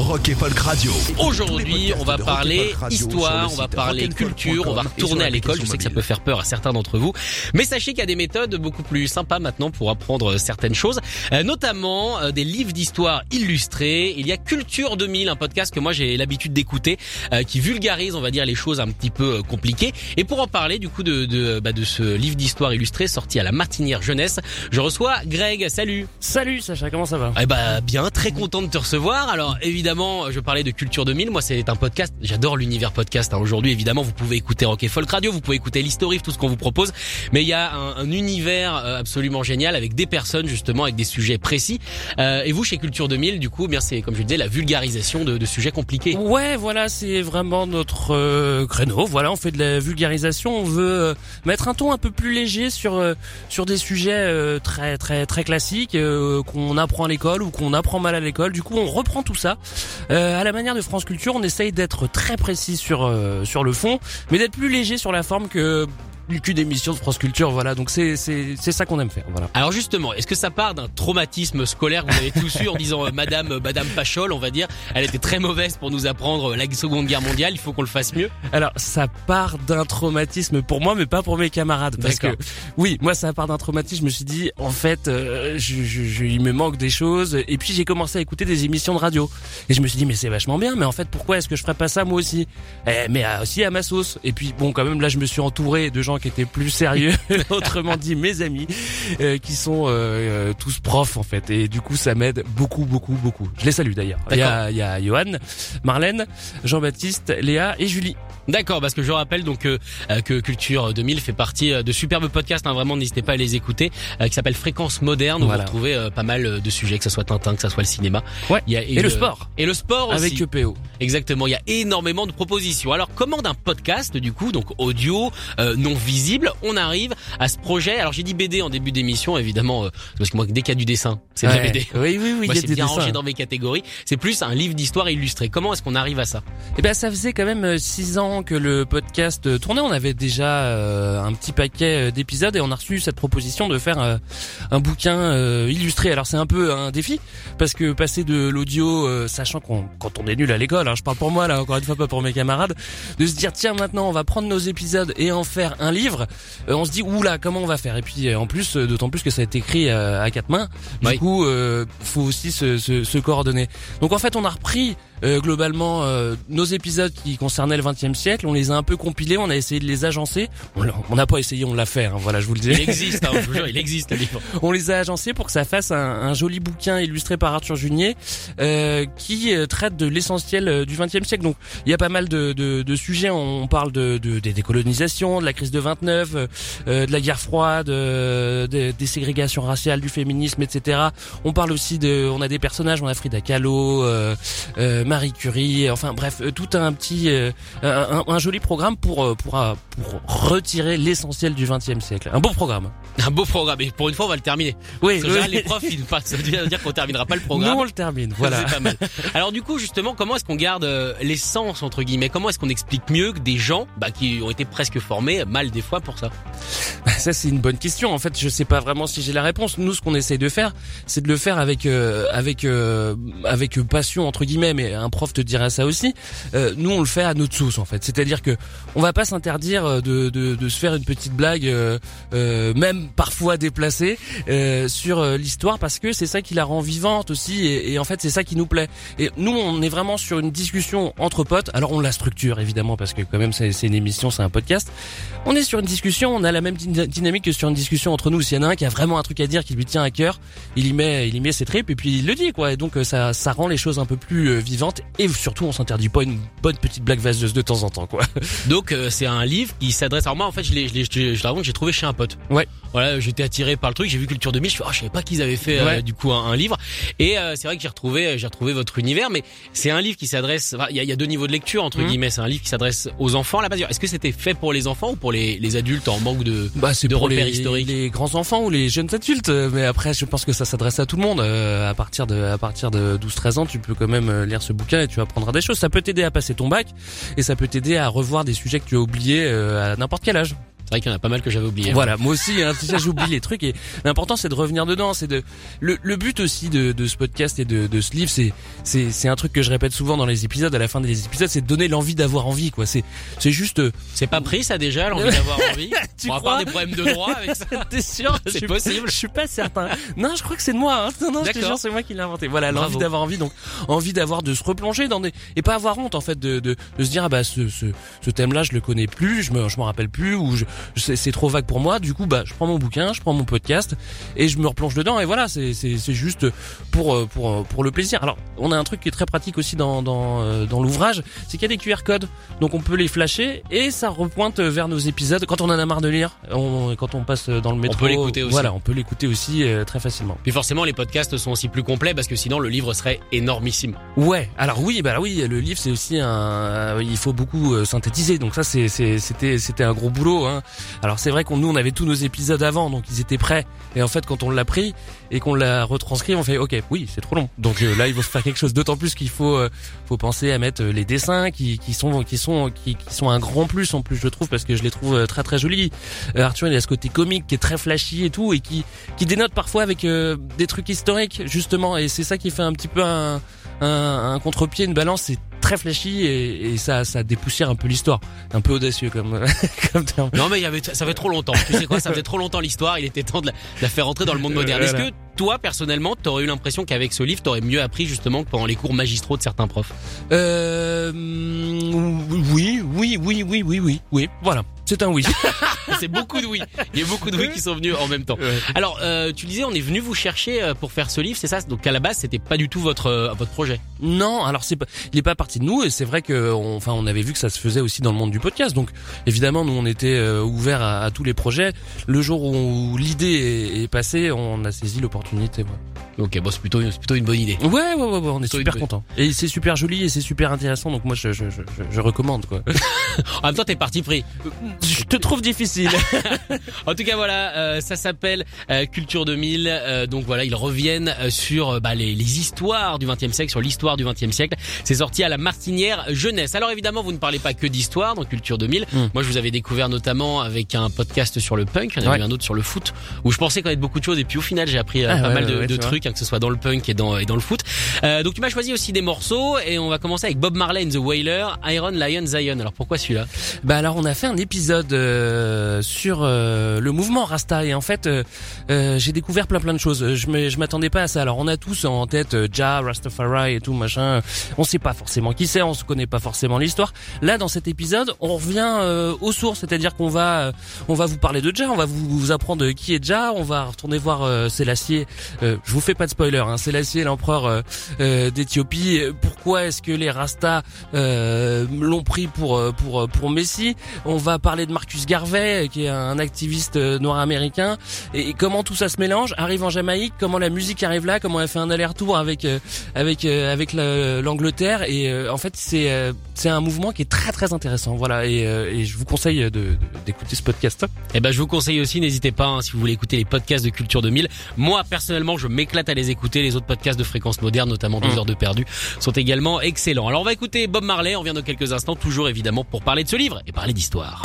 Rock et Folk Radio. Aujourd'hui, on va parler histoire, on va parler culture, on va retourner à l'école. Je sais que ça peut faire peur à certains d'entre vous, mais sachez qu'il y a des méthodes beaucoup plus sympas maintenant pour apprendre certaines choses, euh, notamment euh, des livres d'histoire illustrés. Il y a Culture 2000, un podcast que moi j'ai l'habitude d'écouter, euh, qui vulgarise, on va dire, les choses un petit peu compliquées. Et pour en parler, du coup, de de, bah, de ce livre d'histoire illustré sorti à la Martinière Jeunesse, je reçois Greg. Salut. Salut Sacha, comment ça va? Eh bah bien, très content de te recevoir. Alors évidemment, je parlais de Culture 2000. Moi, c'est un podcast. J'adore l'univers podcast. Hein. Aujourd'hui, évidemment, vous pouvez écouter Rock et Folk Radio, vous pouvez écouter l'historique, tout ce qu'on vous propose. Mais il y a un, un univers euh, absolument génial avec des personnes justement, avec des sujets précis. Euh, et vous, chez Culture 2000, du coup, bien c'est comme je disais, la vulgarisation de, de sujets compliqués. Ouais, voilà, c'est vraiment notre euh, créneau. Voilà, on fait de la vulgarisation. On veut euh, mettre un ton un peu plus léger sur euh, sur des sujets euh, très très très classiques qu'on apprend à l'école ou qu'on apprend mal à l'école. Du coup, on reprend tout ça. Euh, à la manière de France Culture, on essaye d'être très précis sur euh, sur le fond, mais d'être plus léger sur la forme que qu'une émission de France Culture. Voilà, donc c'est c'est c'est ça qu'on aime faire. Voilà. Alors justement, est-ce que ça part d'un traumatisme scolaire vous avez tous eu en disant euh, Madame euh, Madame Pachol, on va dire, elle était très mauvaise pour nous apprendre la Seconde Guerre mondiale, il faut qu'on le fasse mieux? Alors, ça part d'un traumatisme pour moi, mais pas pour mes camarades. Parce que, oui, moi, ça part d'un traumatisme. Je me suis dit, en fait, euh, je, je- je- il me manque des choses. Et puis, j'ai commencé à écouter des émissions de radio. Et je me suis dit, mais c'est vachement bien. Mais en fait, pourquoi est-ce que je ferais pas ça moi aussi? Eh, Mais euh, aussi à ma sauce. Et puis, bon, quand même, là, je me suis entouré de gens qui étaient plus sérieux. Autrement dit, mes amis, euh, qui sont euh, euh, tous profs, en fait. Et du coup, ça m'aide beaucoup, beaucoup, beaucoup. Je les salue d'ailleurs. Il y a, il y a Johan, Marlène, Jean-Baptiste, Léa et Julie. D'accord, parce que je rappelle donc euh, euh, que Culture 2000 fait partie euh, de superbes podcasts, hein, vraiment n'hésitez pas à les écouter, euh, qui s'appelle Fréquence Moderne, où Voilà. vous retrouvez pas mal de sujets, que ce soit Tintin, que ce soit le cinéma. Ouais. Il y a, Et le sport. Et le sport aussi. Avec EPO. Exactement, il y a énormément de propositions. Alors comment d'un podcast du coup, donc audio, euh, non visible, on arrive à ce projet Alors j'ai dit BD en début d'émission, évidemment, euh, parce que moi dès qu'il y a du dessin, c'est de la. BD. Oui, oui, oui, Moi, c'est bien rangé dans mes catégories. C'est plus un livre d'histoire illustré. Comment est-ce qu'on arrive à ça? Eh ben, ça faisait quand même euh, six ans que le podcast euh, tournait. On avait déjà euh, un petit paquet euh, d'épisodes et on a reçu cette proposition de faire euh, un bouquin euh, illustré. Alors c'est un peu un défi parce que passer de l'audio, euh, sachant qu'on quand on est nul à l'école, hein, je parle pour moi là, encore une fois pas pour mes camarades, de se dire tiens maintenant on va prendre nos épisodes et en faire un livre. euh, on se dit oula comment on va faire? Et puis euh, en plus, euh, d'autant plus que ça a été écrit à quatre mains. Du Oui. coup, faut aussi se, se, se coordonner. Donc en fait, on a repris euh, globalement euh, nos épisodes qui concernaient le XXe siècle. On les a un peu compilés, on a essayé de les agencer. On n'a pas essayé, on l'a fait. hein, voilà, je vous le dis. Il existe, hein, je vous jure, il existe le livre. On les a agencés pour que ça fasse un, un joli bouquin illustré par Arthur Junier euh, qui traite de l'essentiel du XXe siècle. Donc il y a pas mal de, de, de sujets. On parle de, de- des décolonisations, de la crise de 29, euh, euh, de la guerre froide, euh, de- des ségrégations raciales, du féminisme, etc. On parle aussi de, on a des personnages, on a Frida Kahlo, euh, euh, Marie Curie, enfin bref, tout un petit, euh, un, un- joli programme pour pour pour retirer l'essentiel du XXe siècle. Un beau programme. Un beau programme. Et pour une fois, on va le terminer. Oui, Parce que général, les profs, ils passent. Ça veut dire qu'on terminera pas le programme. Nous on le termine. Voilà. C'est pas mal. Alors du coup, justement, comment est-ce qu'on garde l'essence entre guillemets? Comment est-ce qu'on explique mieux que des gens bah, qui ont été presque formés mal des fois pour ça Ça c'est une bonne question. En fait, je sais pas vraiment si j'ai la réponse. Nous, ce qu'on essaye de faire, c'est de le faire avec euh, avec euh, avec passion entre guillemets. Mais un prof te dira ça aussi. Euh, nous, on le fait à notre sauce en fait. C'est-à-dire que on va pas s'interdire euh, de, de de se faire une petite blague, euh, euh, même parfois déplacée, sur l'histoire parce que c'est ça qui la rend vivante aussi. Et, et en fait, c'est ça qui nous plaît. Et nous, on est vraiment sur une discussion entre potes. Alors, on la structure évidemment parce que quand même, c'est une émission, c'est un podcast. On est sur une discussion, on a la même dynamique que sur une discussion entre nous. S'il y en a un qui a vraiment un truc à dire qui lui tient à cœur, il y met, il y met ses tripes et puis il le dit quoi. Et donc euh, ça, ça rend les choses un peu plus euh, vivantes et surtout on s'interdit pas une bonne petite blague vaseuse de temps en temps quoi. Donc euh, c'est un livre qui s'adresse. Alors moi en fait je l'ai, je l'ai, je, j'ai trouvé chez un pote. Ouais. Voilà, j'étais attiré par le truc. J'ai vu Culture 2000. Je suis, oh, je savais pas qu'ils avaient fait du coup un, livre. Et c'est vrai que j'ai retrouvé, j'ai retrouvé votre univers. Mais c'est un livre qui s'adresse. Il y, a, y, a, deux niveaux de lecture entre mmh. guillemets. C'est un livre qui s'adresse aux enfants. Base. Est-ce que c'était fait pour les enfants ou pour les, les adultes en manque de, bah, c'est de pour repères les, historiques Les grands enfants ou les jeunes adultes. Mais après, je pense que ça s'adresse à tout le monde. Euh, à partir de à partir de 12-13 ans, tu peux quand même euh, lire ce bouquin et tu apprendras des choses. Ça peut t'aider à passer ton bac et ça peut t'aider à revoir des sujets que tu as oubliés euh, à n'importe quel âge. C'est vrai qu'il y en a pas mal que j'avais oublié. Voilà, moi aussi, hein, j'oublie les trucs et l'important c'est de revenir dedans. C'est de le, le, but aussi de, de ce podcast et de, de ce livre, c'est c'est c'est un truc que je répète souvent dans les épisodes. À la fin des épisodes, c'est de donner l'envie d'avoir envie, quoi. C'est c'est juste. Euh, c'est pas pris ça déjà l'envie d'avoir envie? tu On va crois? pas des problèmes de droit avec ça? T'es sûr? C'est possible. Je suis pas certain. Non, je crois que c'est de moi. Hein. Non, non, je te jure, c'est moi qui l'ai inventé. Voilà, l'envie d'avoir envie, donc envie d'avoir de se replonger dans des et pas avoir honte en fait de de, de se dire ah bah ce ce, ce thème-là je le connais plus, je me je m'en rappelle plus ou je, c'est trop vague pour moi. Du coup, bah, je prends mon bouquin, je prends mon podcast et je me replonge dedans. Et voilà, c'est c'est juste pour euh, pour euh, pour le plaisir. Alors, on a un truc qui est très pratique aussi dans dans euh, dans l'ouvrage, c'est qu'il y a des QR codes, donc on peut les flasher et ça repointe vers nos épisodes quand on en a marre de lire. On, quand on passe dans le métro, on peut l'écouter aussi. Voilà, on peut l'écouter aussi très facilement. Puis forcément, les podcasts sont aussi plus complets parce que sinon le livre serait énormissime. Ouais. Alors oui, bah oui, le livre c'est aussi un, il faut beaucoup synthétiser. Donc ça c'est c'était c'était un gros boulot. Hein. Alors c'est vrai nous on avait tous nos épisodes avant, donc ils étaient prêts. Et en fait, quand on l'a pris et qu'on l'a retranscrit, on fait OK, oui, c'est trop long. Donc euh, là, il faut faire quelque chose. D'autant plus qu'il faut euh, faut penser à mettre euh, les dessins qui, qui sont qui sont qui, sont un grand plus en plus, je trouve, parce que je les trouve très très jolis. Arthur, il a ce côté comique qui est très flashy et tout, et qui qui dénote parfois avec des trucs historiques justement. Et c'est ça qui fait un petit peu un un, un contre-pied, une balance. Très flashy et, et, ça, ça dépoussière un peu l'histoire. Un peu audacieux comme, comme terme. Non mais il y avait, ça fait trop longtemps. Tu sais quoi, ça fait trop longtemps l'histoire. Il était temps de la, faire rentrer dans le monde moderne. Est-ce que toi personnellement, t'aurais eu l'impression qu'avec ce livre, t'aurais mieux appris justement que pendant les cours magistraux de certains profs? Euh, Oui, oui, oui, oui, oui, oui, oui. Voilà. C'est un oui. c'est beaucoup de oui. Il y a beaucoup de oui qui sont venus en même temps. Alors, euh, tu disais, on est venu vous chercher euh, pour faire ce livre, c'est ça? Donc à la base, c'était pas du tout votre euh, votre projet? Non, alors c'est pas, il est pas parti de nous et c'est vrai que, on, enfin, on avait vu que ça se faisait aussi dans le monde du podcast. Donc évidemment, nous on était euh, ouverts à, tous les projets. Le jour où l'idée est, passée, on a saisi l'opportunité. Ok, bon, c'est plutôt, plutôt une bonne idée. Ouais, ouais, ouais, ouais on est super content. Et c'est super joli et c'est super intéressant. Donc moi, je, je, je, je recommande quoi. en même temps, t'es parti pris je te trouve difficile. en tout cas, voilà, euh, ça s'appelle euh, Culture 2000. Euh, donc voilà, ils reviennent sur bah, les, les, histoires du 20e siècle, sur l'histoire du 20e siècle. C'est sorti à la Martinière Jeunesse. Alors évidemment, vous ne parlez pas que d'histoire dans Culture 2000. Hmm. Moi, je vous avais découvert notamment avec un podcast sur le punk. Il y en avait un autre sur le foot où je pensais connaître beaucoup de choses et puis au final, j'ai appris ah, pas mal de, de trucs, hein, que ce soit dans le punk et dans, et dans le foot. donc tu m'as choisi aussi des morceaux et on va commencer avec Bob Marley and the Wailer, Iron Lion Zion. Alors pourquoi celui-là? Bah alors on a fait un épisode euh, sur euh, le mouvement Rasta et en fait euh, j'ai découvert plein plein de choses. Je je m'attendais pas à ça. Alors on a tous en tête Ja, Rastafari et tout machin. On sait pas forcément qui c'est, on se connaît pas forcément l'histoire. Là dans cet épisode, on revient aux sources, c'est-à-dire qu'on va on va vous parler de Ja, on va vous, apprendre qui est Ja, on va retourner voir euh, je vous fais pas de spoiler, hein, Sélassié l'empereur d'Éthiopie. Pourquoi est-ce que les Rastas l'ont pris pour pour pour Messi? On va parler de Marcus Garvey, qui est un activiste euh, noir américain, et comment tout ça se mélange, arrive en Jamaïque, comment la musique arrive là, comment elle fait un aller-retour avec euh, avec euh, avec l'Angleterre, et en fait c'est c'est un mouvement qui est très très intéressant, voilà, et, et je vous conseille de d'écouter ce podcast. Et eh ben je vous conseille aussi, n'hésitez pas hein, si vous voulez écouter les podcasts de Culture 2000. Moi personnellement, je m'éclate à les écouter. Les autres podcasts de fréquence moderne, notamment 2 mmh. heures de perdu, sont également excellents. Alors on va écouter Bob Marley. On vient dans quelques instants, toujours évidemment pour parler de ce livre et parler d'histoire.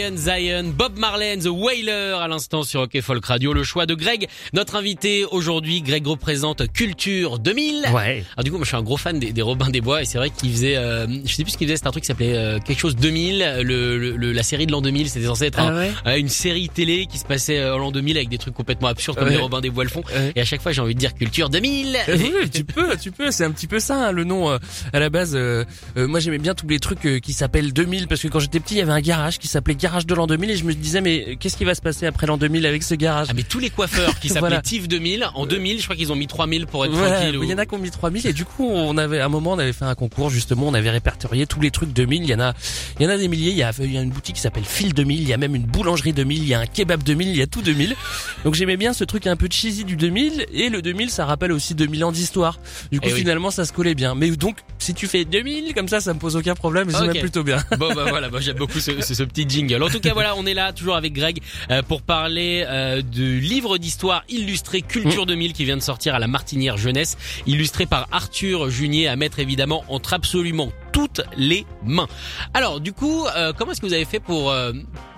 Lion Zion, Bob Marley The Wailer à l'instant sur Rock Folk Radio. Le choix de Greg, notre invité aujourd'hui. Greg représente Culture 2000. Ouais. Alors du coup, moi je suis un gros fan des, des Robins des Bois et c'est vrai qu'il faisait, euh, je sais plus ce qu'il faisait, c'était un truc qui s'appelait euh, quelque chose 2000. Le, le- la série de l'an 2000, c'était censé être Ah un- ouais euh, une série télé qui se passait euh, en l'an 2000 avec des trucs complètement absurdes comme Ouais. les Robins des Bois le font. Ouais. Et à chaque fois, j'ai envie de dire Culture 2000. Euh, oui, tu peux, tu peux. C'est un petit peu ça hein, le nom. euh, à la base, euh, moi j'aimais bien tous les trucs qui s'appellent 2000 parce que quand j'étais petit, il y avait un garage qui s'appelait Garage de l'an 2000 et je me disais mais euh, qu'est-ce qui va se passer après l'an 2000 avec ce garage Ah mais tous les coiffeurs qui s'appelaient Voilà. TIF 2000, en 2000, je crois qu'ils ont mis 3000 pour être Voilà, tranquille. il y en a qui ont mis 3000 et du coup on avait à un moment on avait fait un concours justement on avait répertorié tous les trucs 2000 il y en a il y en a des milliers. Il y a, il y a une boutique qui s'appelle Phil 2000 il y a même une boulangerie 2000 il y a un kebab 2000 il y a tout 2000 donc j'aimais bien ce truc un peu cheesy du 2000 et le 2000 ça rappelle aussi 2000 ans d'histoire. Du coup Eh oui. finalement ça se collait bien. Mais donc si tu fais 2000 comme ça ça me pose aucun problème et c'est Ok. même plutôt bien Bon bah voilà, bah, j'aime beaucoup ce, ce, ce petit jingle. En tout cas voilà, on est là toujours avec Greg euh, pour parler euh, du livre d'histoire illustré Culture 2000 qui vient de sortir à la Martinière Jeunesse, illustré par Arthur Junier à mettre évidemment entre absolument toutes les mains. Alors du coup, euh, comment est-ce que vous avez fait pour euh,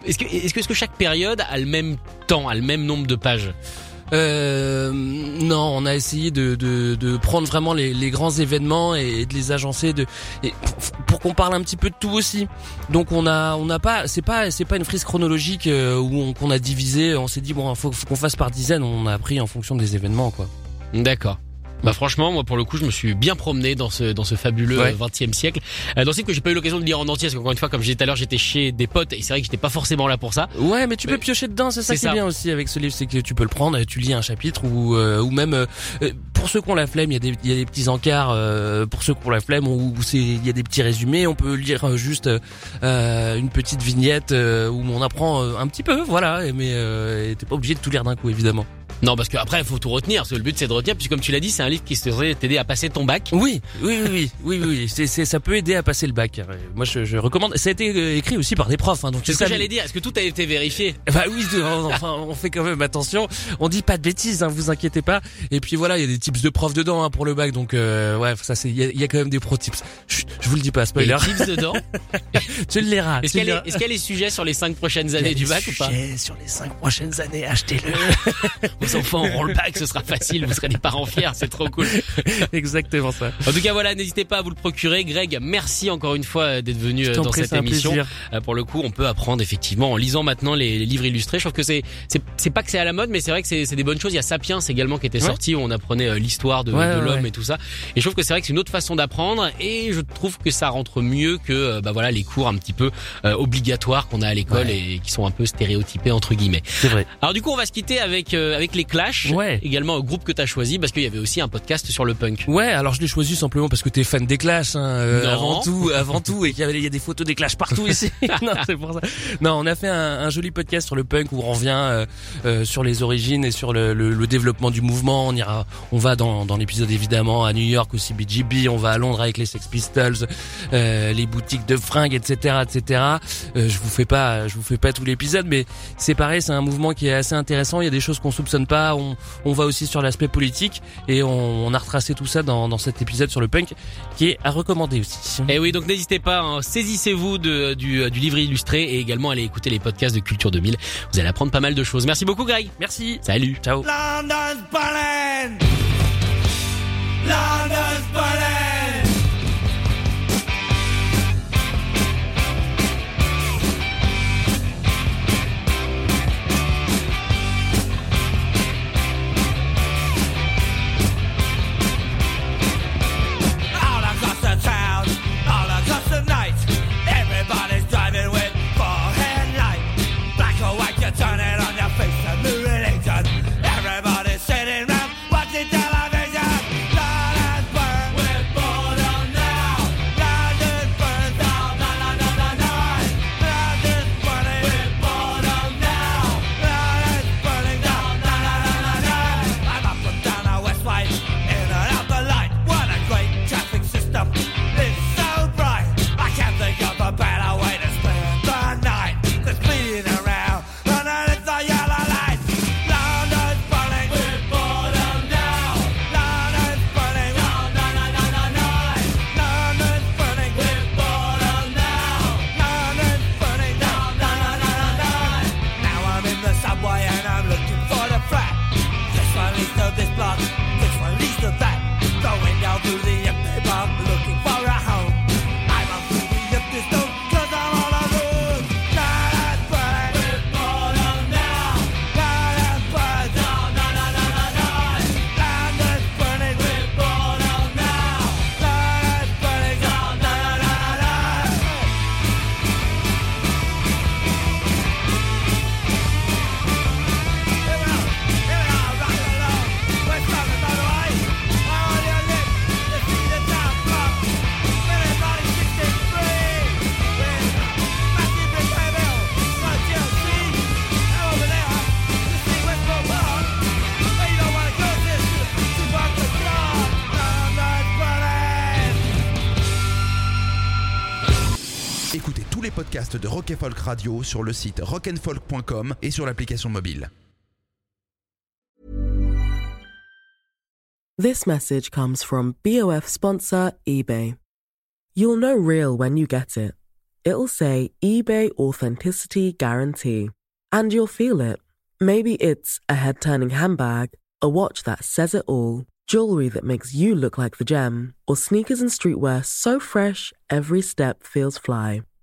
est-ce que est-ce que, est-ce que chaque période a le même temps, a le même nombre de pages? Euh, non, on a essayé de, de, de prendre vraiment les, les grands événements et de les agencer de et pour, qu'on parle un petit peu de tout aussi. Donc on a on n'a pas c'est pas c'est pas une frise chronologique euh, où on qu'on a divisé. On s'est dit bon faut, faut qu'on fasse par dizaines. On a pris en fonction des événements quoi. D'accord. Bah franchement, moi pour le coup, je me suis bien promené dans ce dans ce fabuleux Ouais. euh, 20e siècle. Euh, dans ce que j'ai pas eu l'occasion de lire en entier, parce qu'encore une fois, comme je disais tout à l'heure, j'étais chez des potes et c'est vrai que j'étais pas forcément là pour ça. Ouais, mais tu Mais peux piocher dedans. C'est ça c'est qui est bien aussi avec ce livre, c'est que tu peux le prendre et tu lis un chapitre ou euh, ou même euh, euh, pour ceux qui ont la flemme, il y a des il y a des petits encarts. euh, pour ceux qui ont la flemme, où c'est il y a des petits résumés. On peut lire euh, juste euh, une petite vignette euh, où on apprend euh, un petit peu, voilà. Mais euh, t'es pas obligé de tout lire d'un coup, évidemment. Non, parce que après, il faut tout retenir. Parce que le but, c'est de retenir. Puisque comme tu l'as dit, c'est un livre qui serait t'aider à passer ton bac. Oui, oui, oui, oui, oui, oui. C'est, c'est, ça peut aider à passer le bac. Moi, je, je recommande. Ça a été euh, écrit aussi par des profs, hein, donc C'est ce que j'allais dire. Est-ce que tout a été vérifié? Bah oui, enfin, on fait quand même attention. On dit pas de bêtises, hein, vous inquiétez pas. Et puis voilà, il y a des tips de profs dedans hein, pour le bac, donc euh, ouais, ça c'est, il y a, il y a quand même des pro tips. Chut, je vous le dis pas, Il y spoiler. a des tips dedans? tu le liras. Est-ce qu'il y, y a les sujets sur les cinq prochaines années du bac ou pas? Sur les cinq prochaines années, achetez-le. Vos enfants auront le bac, ce sera facile. Vous serez des parents fiers. C'est trop cool. Exactement ça. En tout cas, voilà, n'hésitez pas à vous le procurer. Greg, merci encore une fois euh, d'être venu euh, dans prie, cette émission. plaisir. Euh, pour le coup, on peut apprendre effectivement en lisant maintenant les, les livres illustrés. Je trouve que c'est c'est pas que c'est à la mode, mais c'est vrai que c'est c'est des bonnes choses. Il y a Sapiens également qui était Ouais. sorti où on apprenait l'histoire de, Ouais, de ouais, l'homme ouais. et tout ça. Et je trouve que c'est vrai que c'est une autre façon d'apprendre et je trouve que ça rentre mieux que bah voilà les cours un petit peu euh, obligatoires qu'on a à l'école et qui sont un peu stéréotypés entre guillemets. C'est vrai. Alors du coup, on va se quitter avec euh, avec les Clash, Ouais. également au groupe que t'as choisi parce qu'il y avait aussi un podcast sur le punk. Ouais, alors je l'ai choisi simplement parce que t'es fan des Clash, hein, euh, avant tout, avant tout, et qu'il y y a des photos des Clash partout ici. non, c'est pour ça. Non, on a fait un, un joli podcast sur le punk où on revient euh, euh, sur les origines et sur le, le- le développement du mouvement. On ira, on va dans, dans l'épisode évidemment à New York au CBGB, on va à Londres avec les Sex Pistols, euh, les boutiques de fringues, etc., etc. Euh, je vous fais pas, je vous fais pas tout l'épisode, mais c'est pareil, c'est un mouvement qui est assez intéressant. Il y a des choses qu'on soupçonne pas. On, on va aussi sur l'aspect politique et on, on a retracé tout ça dans, dans cet épisode sur le punk qui est à recommander aussi. Et oui, donc n'hésitez pas, hein, saisissez-vous de- du, du livre illustré et également allez écouter les podcasts de Culture 2000. Vous allez apprendre pas mal de choses. Merci beaucoup, Greg. Merci. Salut. Ciao. London's de Rock Folk Radio sur le site rockandfolk.com et sur l'application mobile. This message comes from BOF sponsor eBay. You'll know real when you get it. It'll say eBay Authenticity Guarantee. And you'll feel it. Maybe it's a head turning handbag, a watch that says it all, jewelry that makes you look like the gem, or sneakers and streetwear so fresh every step feels fly.